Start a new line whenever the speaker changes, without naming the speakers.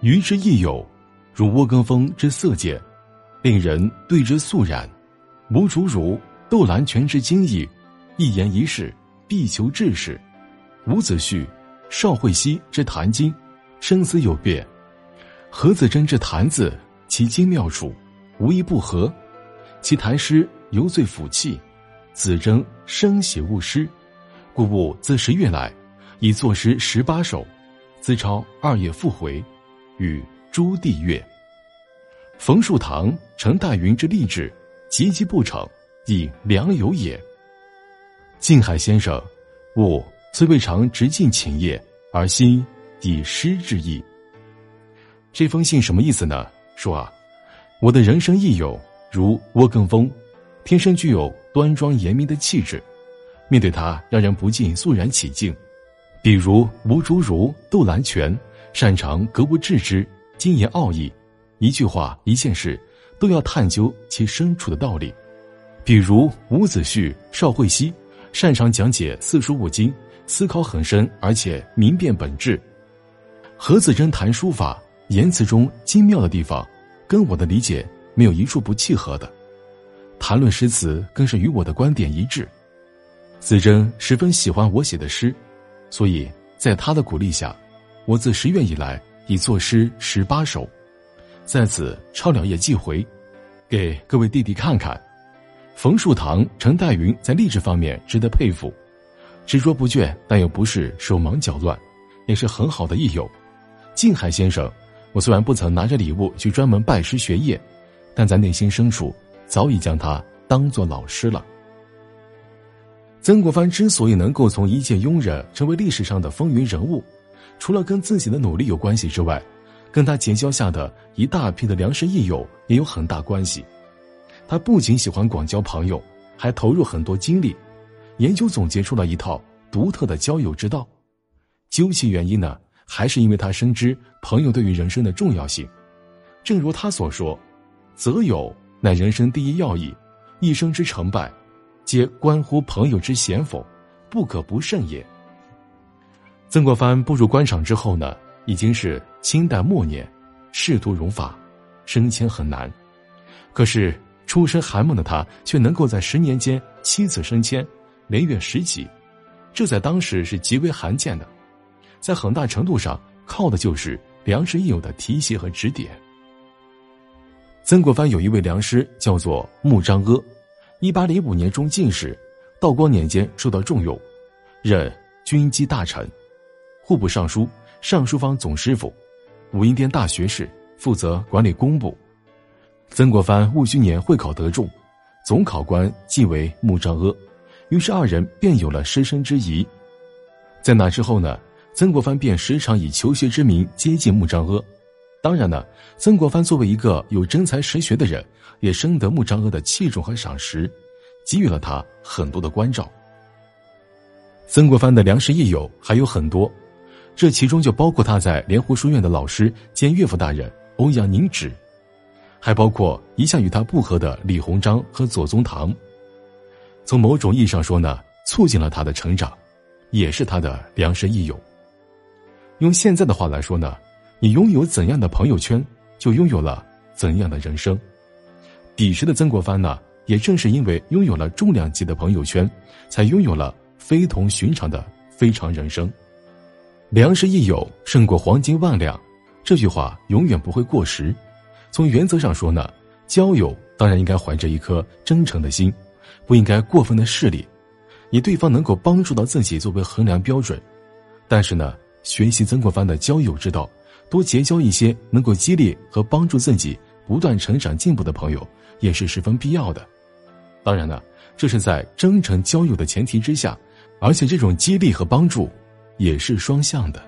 于之亦有，如窝根风之色界，令人对之肃然；吴竹如、窦兰泉之精义，一言一事必求志士；伍子胥、邵慧熙之谈经，生死有别；何子珍之谈字，其精妙处，无一不合。其谈诗犹最抚气，子征生写勿失，故物自十月来。已作诗十八首，自抄二月复回，与朱棣阅。冯树堂、程代云之励志，积积不成，亦良友也。静海先生，吾虽未尝直进寝业，而心以诗之意。这封信什么意思呢？说啊，我的人生益友如窝更风，天生具有端庄严明的气质，面对他，让人不禁肃然起敬。比如吴竹如、窦兰泉，擅长格物致知、精研奥义，一句话、一件事，都要探究其深处的道理。比如伍子胥、邵慧熙，擅长讲解四书五经，思考很深，而且明辨本质。何子珍谈书法，言辞中精妙的地方，跟我的理解没有一处不契合的。谈论诗词，更是与我的观点一致。子珍十分喜欢我写的诗。所以，在他的鼓励下，我自十月以来已作诗十八首，在此抄两页寄回，给各位弟弟看看。冯树堂、陈岱云在励志方面值得佩服，执着不倦，但又不是手忙脚乱，也是很好的益友。静海先生，我虽然不曾拿着礼物去专门拜师学艺，但在内心深处早已将他当做老师了。曾国藩之所以能够从一介庸人成为历史上的风云人物，除了跟自己的努力有关系之外，跟他结交下的一大批的良师益友也有很大关系。他不仅喜欢广交朋友，还投入很多精力，研究总结出了一套独特的交友之道。究其原因呢，还是因为他深知朋友对于人生的重要性。正如他所说：“择友乃人生第一要义，一生之成败。”皆关乎朋友之贤否，不可不慎也。曾国藩步入官场之后呢，已经是清代末年，仕途荣发，升迁很难。可是出身寒门的他，却能够在十年间七次升迁，连月十级，这在当时是极为罕见的。在很大程度上，靠的就是良师益友的提携和指点。曾国藩有一位良师，叫做穆彰阿。一八零五年中进士，道光年间受到重用，任军机大臣、户部尚书、尚书房总师傅、武英殿大学士，负责管理工部。曾国藩戊戌年会考得中，总考官即为穆彰阿，于是二人便有了师生之谊。在那之后呢，曾国藩便时常以求学之名接近穆彰阿。当然呢，曾国藩作为一个有真才实学的人。也深得穆彰阿的器重和赏识，给予了他很多的关照。曾国藩的良师益友还有很多，这其中就包括他在莲湖书院的老师兼岳父大人欧阳宁止，还包括一向与他不和的李鸿章和左宗棠。从某种意义上说呢，促进了他的成长，也是他的良师益友。用现在的话来说呢，你拥有怎样的朋友圈，就拥有了怎样的人生。彼时的曾国藩呢，也正是因为拥有了重量级的朋友圈，才拥有了非同寻常的非常人生。良师益友胜过黄金万两，这句话永远不会过时。从原则上说呢，交友当然应该怀着一颗真诚的心，不应该过分的势利，以对方能够帮助到自己作为衡量标准。但是呢，学习曾国藩的交友之道，多结交一些能够激励和帮助自己不断成长进步的朋友。也是十分必要的，当然呢，这是在真诚交友的前提之下，而且这种激励和帮助也是双向的。